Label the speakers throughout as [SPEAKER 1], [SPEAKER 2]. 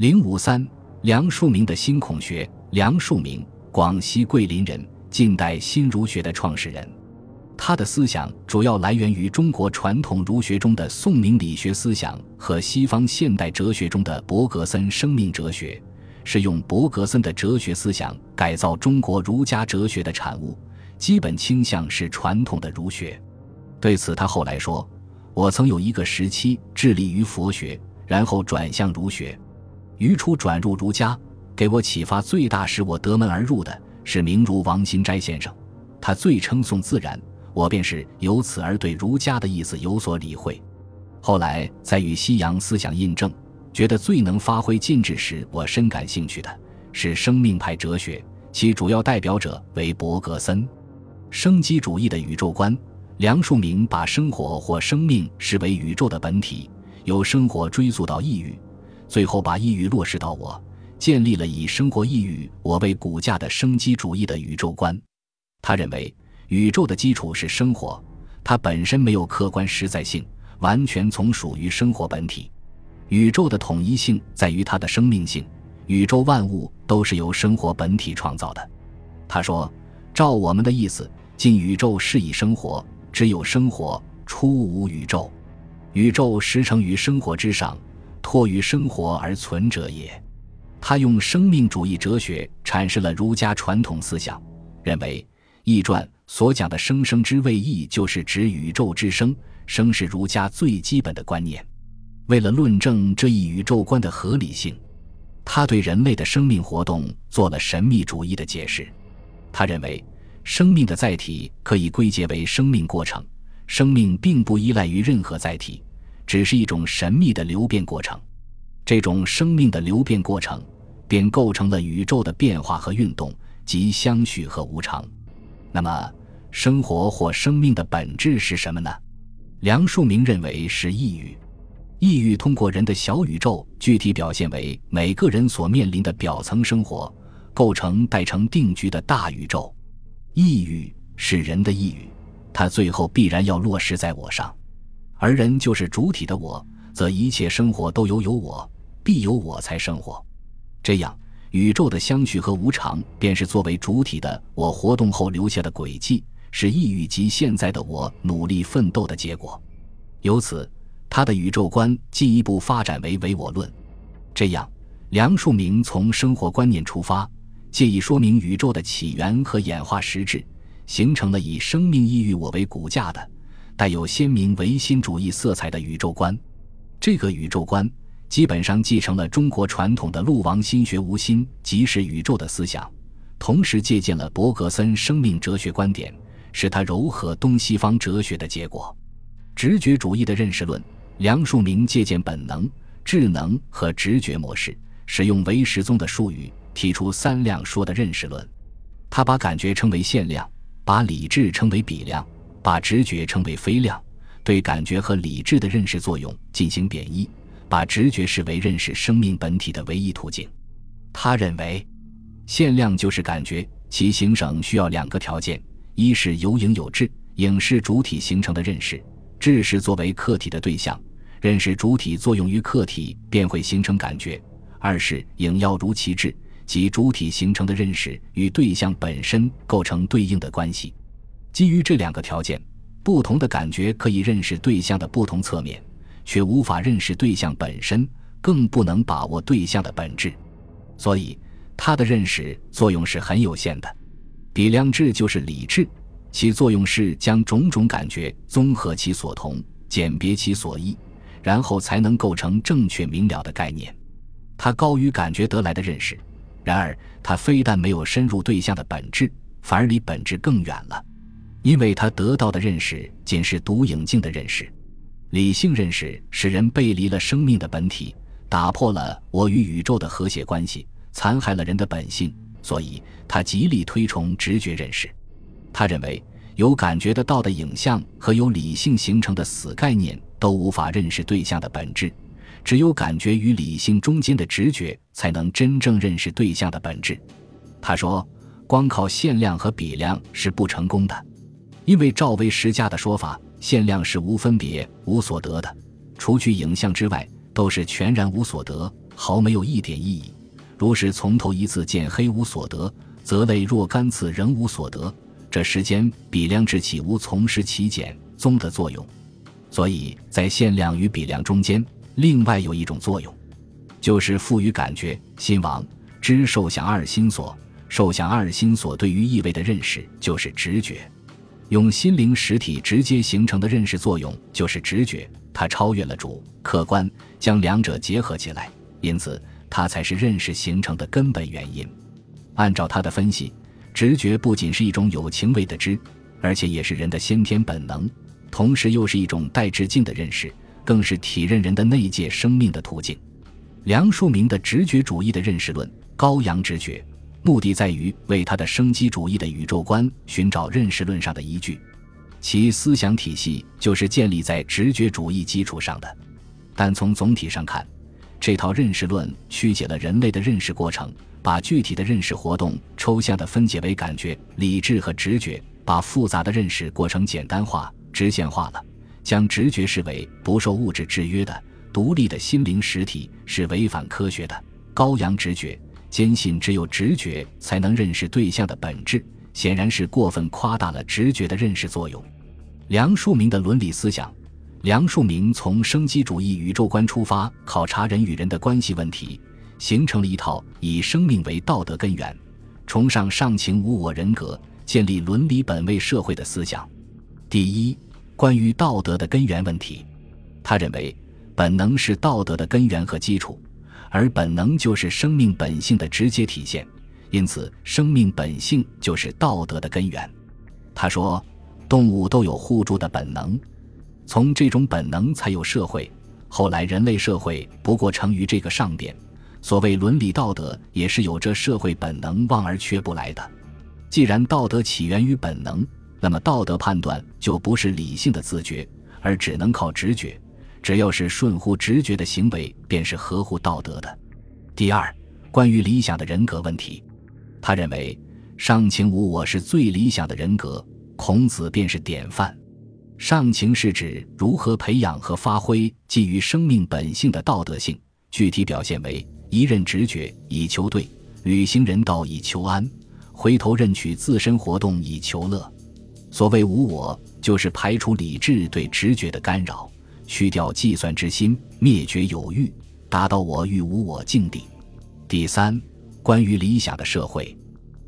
[SPEAKER 1] 零五三，梁漱溟的新孔学。梁漱溟，广西桂林人，近代新儒学的创始人。他的思想主要来源于中国传统儒学中的宋明理学思想和西方现代哲学中的伯格森生命哲学，是用伯格森的哲学思想改造中国儒家哲学的产物，基本倾向是传统的儒学。对此，他后来说：“我曾有一个时期致力于佛学，然后转向儒学，于初转入儒家。给我启发最大，使我得门而入的是名儒王新斋先生，他最称颂自然，我便是由此而对儒家的意思有所理会。后来在与西洋思想印证，觉得最能发挥尽致时，我深感兴趣的是生命派哲学，其主要代表者为伯格森，生机主义的宇宙观。”梁漱溟把生活或生命视为宇宙的本体，由生活追溯到异域，最后把异域落实到我，建立了以生活异域我为骨架的生机主义的宇宙观。他认为宇宙的基础是生活，它本身没有客观实在性，完全从属于生活本体。宇宙的统一性在于它的生命性，宇宙万物都是由生活本体创造的。他说：“照我们的意思，进宇宙是以生活。”只有生活，出无宇宙。宇宙实成于生活之上，托于生活而存者也。他用生命主义哲学阐释了儒家传统思想，认为《易传》所讲的“生生之谓易”就是指宇宙之生，生是儒家最基本的观念。为了论证这一宇宙观的合理性，他对人类的生命活动做了神秘主义的解释。他认为。生命的载体可以归结为生命过程，生命并不依赖于任何载体，只是一种神秘的流变过程。这种生命的流变过程，便构成了宇宙的变化和运动，即相续和无常。那么，生活或生命的本质是什么呢？梁漱溟认为是意欲。意欲通过人的小宇宙，具体表现为每个人所面临的表层生活，构成待成定局的大宇宙。意欲是人的意欲，它最后必然要落实在我上，而人就是主体的我，则一切生活都由有我，必有我才生活。这样，宇宙的相续和无常，便是作为主体的我活动后留下的轨迹，是意欲及现在的我努力奋斗的结果。由此，他的宇宙观进一步发展为唯我论。这样，梁漱溟从生活观念出发。借以说明宇宙的起源和演化实质，形成了以生命意欲我为骨架的、带有鲜明唯心主义色彩的宇宙观。这个宇宙观基本上继承了中国传统的陆王心学无心即是宇宙的思想，同时借鉴了伯格森生命哲学观点，使它糅合东西方哲学的结果。直觉主义的认识论，梁漱溟借鉴本能、智能和直觉模式，使用唯识宗的术语。提出三量说的认识论，他把感觉称为限量，把理智称为比量，把直觉称为非量，对感觉和理智的认识作用进行贬义，把直觉视为认识生命本体的唯一途径。他认为，限量就是感觉，其形成需要两个条件：一是有影有质，影是主体形成的认识，质是作为客体的对象，认识主体作用于客体，便会形成感觉；二是影要如其质。即主体形成的认识与对象本身构成对应的关系，基于这两个条件，不同的感觉可以认识对象的不同侧面，却无法认识对象本身，更不能把握对象的本质，所以它的认识作用是很有限的。比量智就是理智，其作用是将种种感觉综合其所同，鉴别其所异，然后才能构成正确明了的概念。它高于感觉得来的认识。然而，他非但没有深入对象的本质，反而离本质更远了，因为他得到的认识仅是独影镜的认识。理性认识使人背离了生命的本体，打破了我与宇宙的和谐关系，残害了人的本性。所以，他极力推崇直觉认识。他认为，有感觉得到的影像和有理性形成的死概念都无法认识对象的本质。只有感觉与理性中间的直觉，才能真正认识对象的本质。他说：“光靠限量和比量是不成功的，因为赵为实家的说法，限量是无分别、无所得的，除去影像之外，都是全然无所得，毫没有一点意义。如是从头一次见黑无所得，则类若干次仍无所得。这时间比量之起无从实其减宗的作用？所以在限量与比量中间，另外有一种作用，就是赋予感觉、心王知受想二心所。受想二心所对于意味的认识，就是直觉。用心灵实体直接形成的认识作用，就是直觉。它超越了主客观，将两者结合起来，因此它才是认识形成的根本原因。按照他的分析，直觉不仅是一种有情味的知，而且也是人的先天本能，同时又是一种带致敬的认识，更是体认人的内界生命的途径。梁漱溟的直觉主义的认识论，高扬直觉，目的在于为他的生机主义的宇宙观寻找认识论上的依据。其思想体系就是建立在直觉主义基础上的，但从总体上看，这套认识论曲解了人类的认识过程，把具体的认识活动抽象的分解为感觉、理智和直觉，把复杂的认识过程简单化、直线化了，将直觉视为不受物质制约的独立的心灵实体，是违反科学的。高扬直觉，坚信只有直觉才能认识对象的本质。显然是过分夸大了直觉的认识作用。梁漱溟的伦理思想，梁漱溟从生机主义宇宙观出发，考察人与人的关系问题，形成了一套以生命为道德根源，崇尚上情无我人格，建立伦理本位社会的思想。第一，关于道德的根源问题，他认为本能是道德的根源和基础，而本能就是生命本性的直接体现。因此，生命本性就是道德的根源。他说，动物都有互助的本能，从这种本能才有社会。后来，人类社会不过成于这个上边。所谓伦理道德，也是有着社会本能望而却不来的。既然道德起源于本能，那么道德判断就不是理性的自觉，而只能靠直觉。只要是顺乎直觉的行为，便是合乎道德的。第二，关于理想的人格问题。他认为，上情无我是最理想的人格，孔子便是典范。上情是指如何培养和发挥基于生命本性的道德性，具体表现为一任直觉以求对，履行人道以求安，回头认取自身活动以求乐。所谓无我，就是排除理智对直觉的干扰，去掉计算之心，灭绝有欲，达到我欲无我境地。第三。关于理想的社会，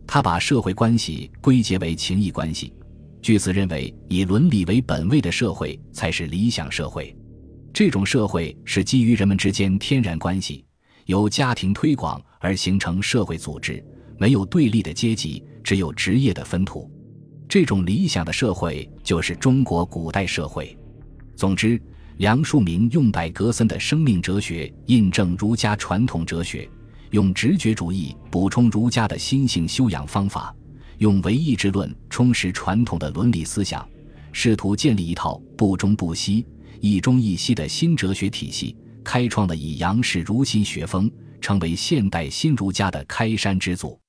[SPEAKER 1] 他把社会关系归结为情谊关系。据此认为，以伦理为本位的社会才是理想社会。这种社会是基于人们之间天然关系，由家庭推广而形成社会组织，没有对立的阶级，只有职业的分土。这种理想的社会就是中国古代社会。总之，梁漱溟用柏格森的生命哲学印证儒家传统哲学。用直觉主义补充儒家的心性修养方法，用唯意志论充实传统的伦理思想，试图建立一套不中不西、一中一西的新哲学体系，开创了以杨氏儒心学风，成为现代新儒家的开山之祖。